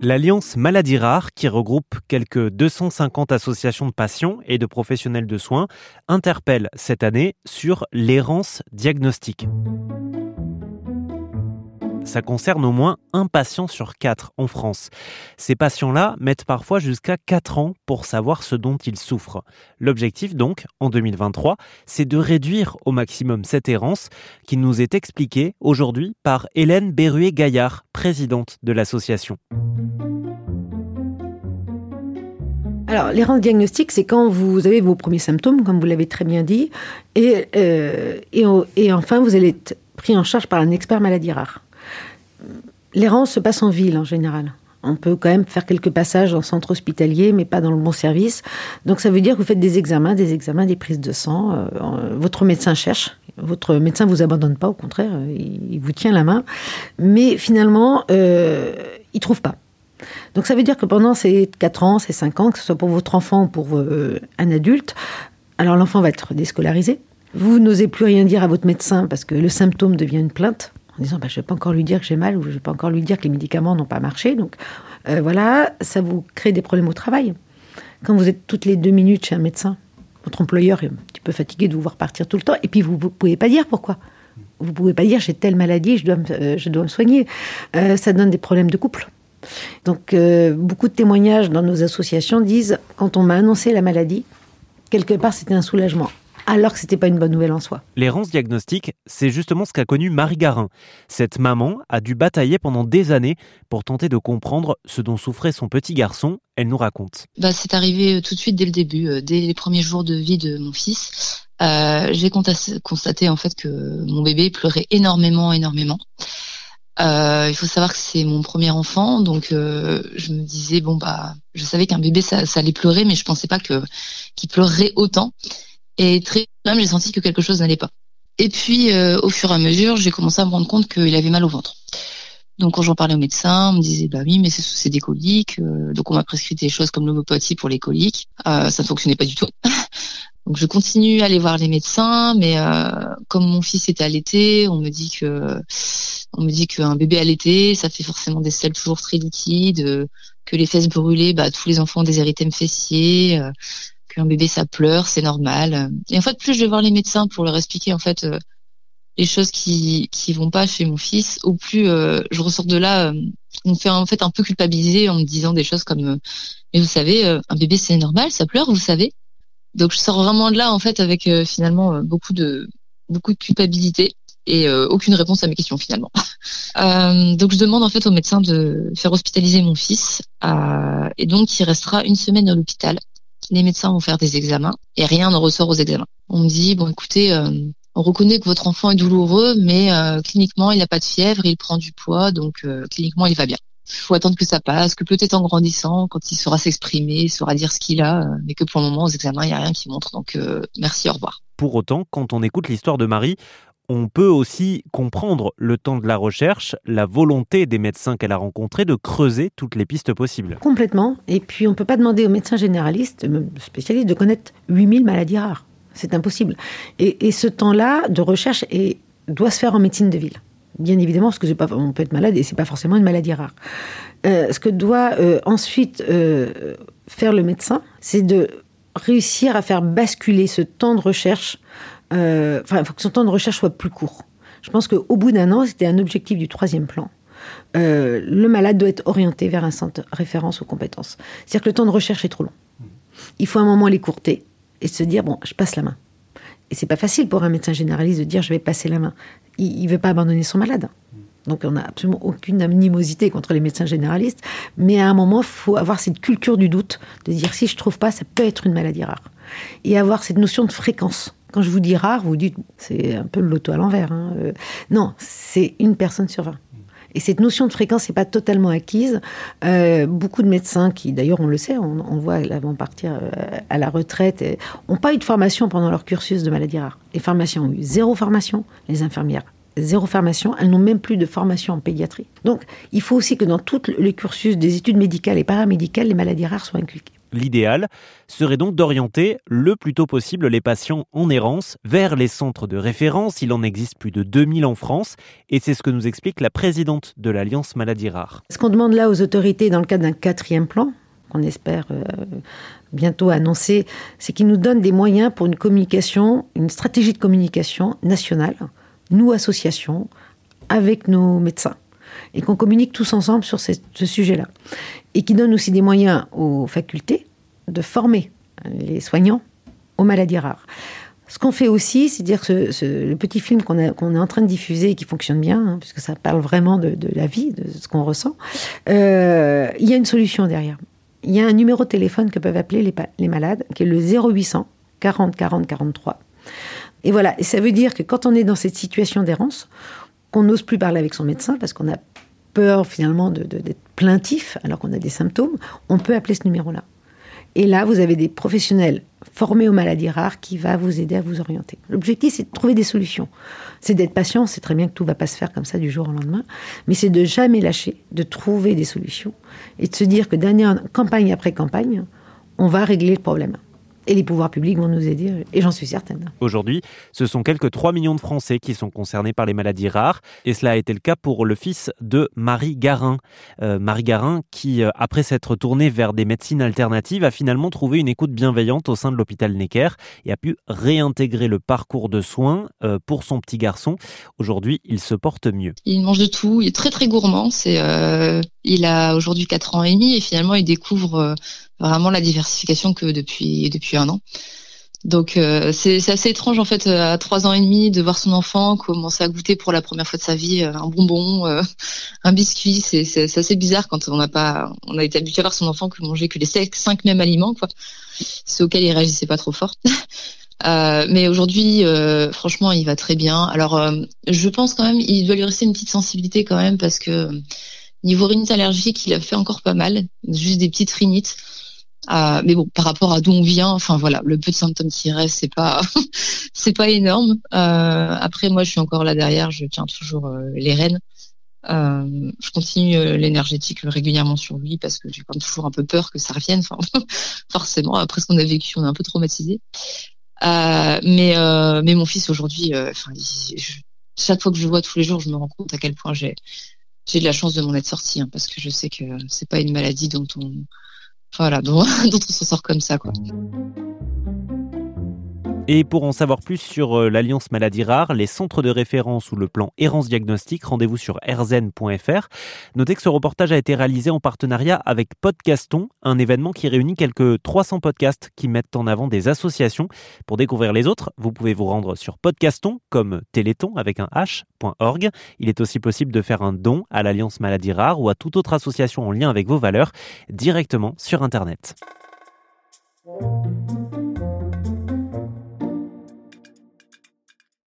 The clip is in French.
L'Alliance Maladies Rares, qui regroupe quelques 250 associations de patients et de professionnels de soins, interpelle cette année sur l'errance diagnostique ça concerne au moins un patient sur quatre en France. Ces patients-là mettent parfois jusqu'à 4 ans pour savoir ce dont ils souffrent. L'objectif donc, en 2023, c'est de réduire au maximum cette errance qui nous est expliquée aujourd'hui par Hélène Berruet-Gaillard, présidente de l'association. Alors, l'errance diagnostique, c'est quand vous avez vos premiers symptômes, comme vous l'avez très bien dit, et, euh, enfin, vous allez être pris en charge par un expert maladie rare. L'errance se passe en ville en général. On peut quand même faire quelques passages en centre hospitalier, mais pas dans le bon service. Donc ça veut dire que vous faites des examens, des examens, des prises de sang. Euh, votre médecin cherche. Votre médecin vous abandonne pas, au contraire, il, vous tient la main. Mais finalement, euh, il trouve pas. Donc ça veut dire que pendant ces 4 ans, ces 5 ans, que ce soit pour votre enfant ou pour euh, un adulte, alors l'enfant va être déscolarisé. Vous n'osez plus rien dire à votre médecin parce que le symptôme devient une plainte en disant bah, je ne vais pas encore lui dire que j'ai mal ou je ne vais pas encore lui dire que les médicaments n'ont pas marché. Donc euh, voilà, ça vous crée des problèmes au travail. Quand vous êtes toutes les deux minutes chez un médecin, votre employeur est un petit peu fatigué de vous voir partir tout le temps, et puis vous ne pouvez pas dire pourquoi. Vous ne pouvez pas dire j'ai telle maladie, je dois me, euh, je dois me soigner. Euh, ça donne des problèmes de couple. Donc beaucoup de témoignages dans nos associations disent quand on m'a annoncé la maladie, quelque part c'était un soulagement alors que c'était pas une bonne nouvelle en soi. L'errance diagnostique, c'est justement ce qu'a connu Marie Garin. Cette maman a dû batailler pendant des années pour tenter de comprendre ce dont souffrait son petit garçon. Elle nous raconte. Bah, c'est arrivé euh, tout de suite dès le début, euh, dès les premiers jours de vie de mon fils. Euh, j'ai constaté en fait que mon bébé pleurait énormément, énormément. il faut savoir que c'est mon premier enfant, donc je me disais bon bah, je savais qu'un bébé ça, ça, allait pleurer, mais je pensais pas que qu'il pleurerait autant. Et très même j'ai senti que quelque chose n'allait pas. Et puis, euh, au fur et à mesure, j'ai commencé à me rendre compte qu'il avait mal au ventre. Donc, quand j'en parlais au médecin, on me disait, bah oui, mais c'est des coliques. Euh, donc, on m'a prescrit des choses comme l'homopathie pour les coliques. Euh, ça ne fonctionnait pas du tout. donc, je continue à aller voir les médecins, mais comme mon fils était allaité, on me dit que, on me dit qu'un bébé allaité, ça fait forcément des selles toujours très liquides, que les fesses brûlées, bah, tous les enfants ont des érythèmes fessiers un bébé ça pleure, c'est normal. Et en fait, plus je vais voir les médecins pour leur expliquer en fait euh, les choses qui qui vont pas chez mon fils, au plus euh, je ressors de là, euh, on me fait en fait un peu culpabiliser en me disant des choses comme mais vous savez, un bébé c'est normal, ça pleure, vous savez. Donc je sors vraiment de là en fait avec finalement beaucoup de beaucoup de culpabilité et aucune réponse à mes questions finalement. donc je demande en fait au médecin de faire hospitaliser mon fils et donc il restera une semaine à l'hôpital les médecins vont faire des examens et rien ne ressort aux examens. On me dit, bon écoutez, euh, on reconnaît que votre enfant est douloureux, mais euh, cliniquement, il n'a pas de fièvre, il prend du poids, donc euh, cliniquement, il va bien. Il faut attendre que ça passe, que peut-être en grandissant, quand il saura s'exprimer, il saura dire ce qu'il a, mais que pour le moment, aux examens, il n'y a rien qui montre. Donc, merci, au revoir. Pour autant, quand on écoute l'histoire de Marie, on peut aussi comprendre le temps de la recherche, la volonté des médecins qu'elle a rencontrés de creuser toutes les pistes possibles. Complètement. Et puis, on ne peut pas demander aux médecins généralistes, spécialistes, de connaître 8000 maladies rares. C'est impossible. Et, ce temps-là de recherche doit se faire en médecine de ville. Bien évidemment, parce que on peut être malade et c'est pas forcément une maladie rare. Euh, ce que doit euh, ensuite euh, faire le médecin, c'est de réussir à faire basculer ce temps de recherche euh, enfin, il faut que son temps de recherche soit plus court. Je pense qu'au bout d'un an, c'était un objectif du troisième plan. Euh, le malade doit être orienté vers un centre référence aux compétences. C'est-à-dire que le temps de recherche est trop long. Il faut un moment l'écourter et se dire bon, je passe la main. Et c'est pas facile pour un médecin généraliste de dire je vais passer la main. Il, ne veut pas abandonner son malade. Donc on n'a absolument aucune animosité contre les médecins généralistes, mais à un moment, il faut avoir cette culture du doute, de dire si je trouve pas, ça peut être une maladie rare. Et avoir cette notion de fréquence. Quand je vous dis rare, vous dites c'est un peu le loto à l'envers. Hein. Euh, non, c'est une personne sur 20. Et cette notion de fréquence n'est pas totalement acquise. Euh, beaucoup de médecins qui, d'ailleurs, on le sait, on, voit avant partir euh, à la retraite, n'ont pas eu de formation pendant leur cursus de maladie rare. Les pharmaciens ont eu zéro formation, les infirmières zéro formation, elles n'ont même plus de formation en pédiatrie. Donc, il faut aussi que dans tous les cursus des études médicales et paramédicales, les maladies rares soient inculquées. L'idéal serait donc d'orienter le plus tôt possible les patients en errance vers les centres de référence. Il en existe plus de 2000 en France et c'est ce que nous explique la présidente de l'Alliance Maladies Rares. Ce qu'on demande là aux autorités dans le cadre d'un quatrième plan, qu'on espère euh, bientôt annoncer, c'est qu'ils nous donnent des moyens pour une communication, une stratégie de communication nationale, nous associations, avec nos médecins et qu'on communique tous ensemble sur ce, sujet-là. Et qui donne aussi des moyens aux facultés de former les soignants aux maladies rares. Ce qu'on fait aussi, c'est dire que le petit film qu'on est en train de diffuser et qui fonctionne bien, hein, puisque ça parle vraiment de, la vie, de ce qu'on ressent, euh, il y a une solution derrière. Il y a un numéro de téléphone que peuvent appeler les, les malades, qui est le 0800 40 40 43. Et voilà, et ça veut dire que quand on est dans cette situation d'errance, qu'on n'ose plus parler avec son médecin parce qu'on a peur finalement d'être plaintif alors qu'on a des symptômes, on peut appeler ce numéro-là. Et là, vous avez des professionnels formés aux maladies rares qui va vous aider à vous orienter. L'objectif, c'est de trouver des solutions. C'est d'être patient, c'est très bien que tout ne va pas se faire comme ça du jour au lendemain, mais c'est de jamais lâcher, de trouver des solutions et de se dire que en campagne après campagne, on va régler le problème et les pouvoirs publics vont nous aider, et j'en suis certaine. Aujourd'hui, ce sont quelques 3 millions de Français qui sont concernés par les maladies rares, et cela a été le cas pour le fils de Marie Garin. Euh, Marie Garin, qui, euh, après s'être tournée vers des médecines alternatives, a finalement trouvé une écoute bienveillante au sein de l'hôpital Necker et a pu réintégrer le parcours de soins euh, pour son petit garçon. Aujourd'hui, il se porte mieux. Il mange de tout, il est très très gourmand, c'est il a aujourd'hui 4 ans et demi et finalement il découvre euh, vraiment la diversification que depuis un an. Donc euh, c'est assez étrange en fait à 3 ans et demi de voir son enfant commencer à goûter pour la première fois de sa vie euh, un bonbon, un biscuit. C'est assez bizarre quand on n'a pas on a été habitué à voir son enfant que manger que les 5 mêmes aliments quoi. C'est auquel il réagissait pas trop fort. mais aujourd'hui, franchement, il va très bien. Alors, je pense quand même, il doit lui rester une petite sensibilité quand même parce que Niveau rhinite allergique, il a fait encore pas mal, juste des petites rhinites. Euh, mais bon, par rapport à d'où on vient, enfin voilà, le peu de symptômes qui reste, c'est pas, c'est pas énorme. Euh, après, moi, je suis encore là derrière, je tiens toujours euh, les rênes. je continue l'énergétique régulièrement sur lui parce que j'ai quand même toujours un peu peur que ça revienne. Forcément, après ce qu'on a vécu, on est un peu traumatisé. mais mais mon fils aujourd'hui, chaque fois que je le vois tous les jours, je me rends compte à quel point j'ai j'ai de la chance de m'en être sortie, hein, parce que je sais que c'est pas une maladie dont on, voilà, dont, on s'en sort comme ça. Et pour en savoir plus sur euh, l'Alliance Maladies Rares, les centres de référence ou le plan Errance Diagnostic, rendez-vous sur erzen.fr. Notez que ce reportage a été réalisé en partenariat avec Podcaston, un événement qui réunit quelques 300 podcasts qui mettent en avant des associations. Pour découvrir les autres, vous pouvez vous rendre sur Podcaston, comme Téléthon avec un h.org. Il est aussi possible de faire un don à l'Alliance Maladies Rares ou à toute autre association en lien avec vos valeurs directement sur Internet.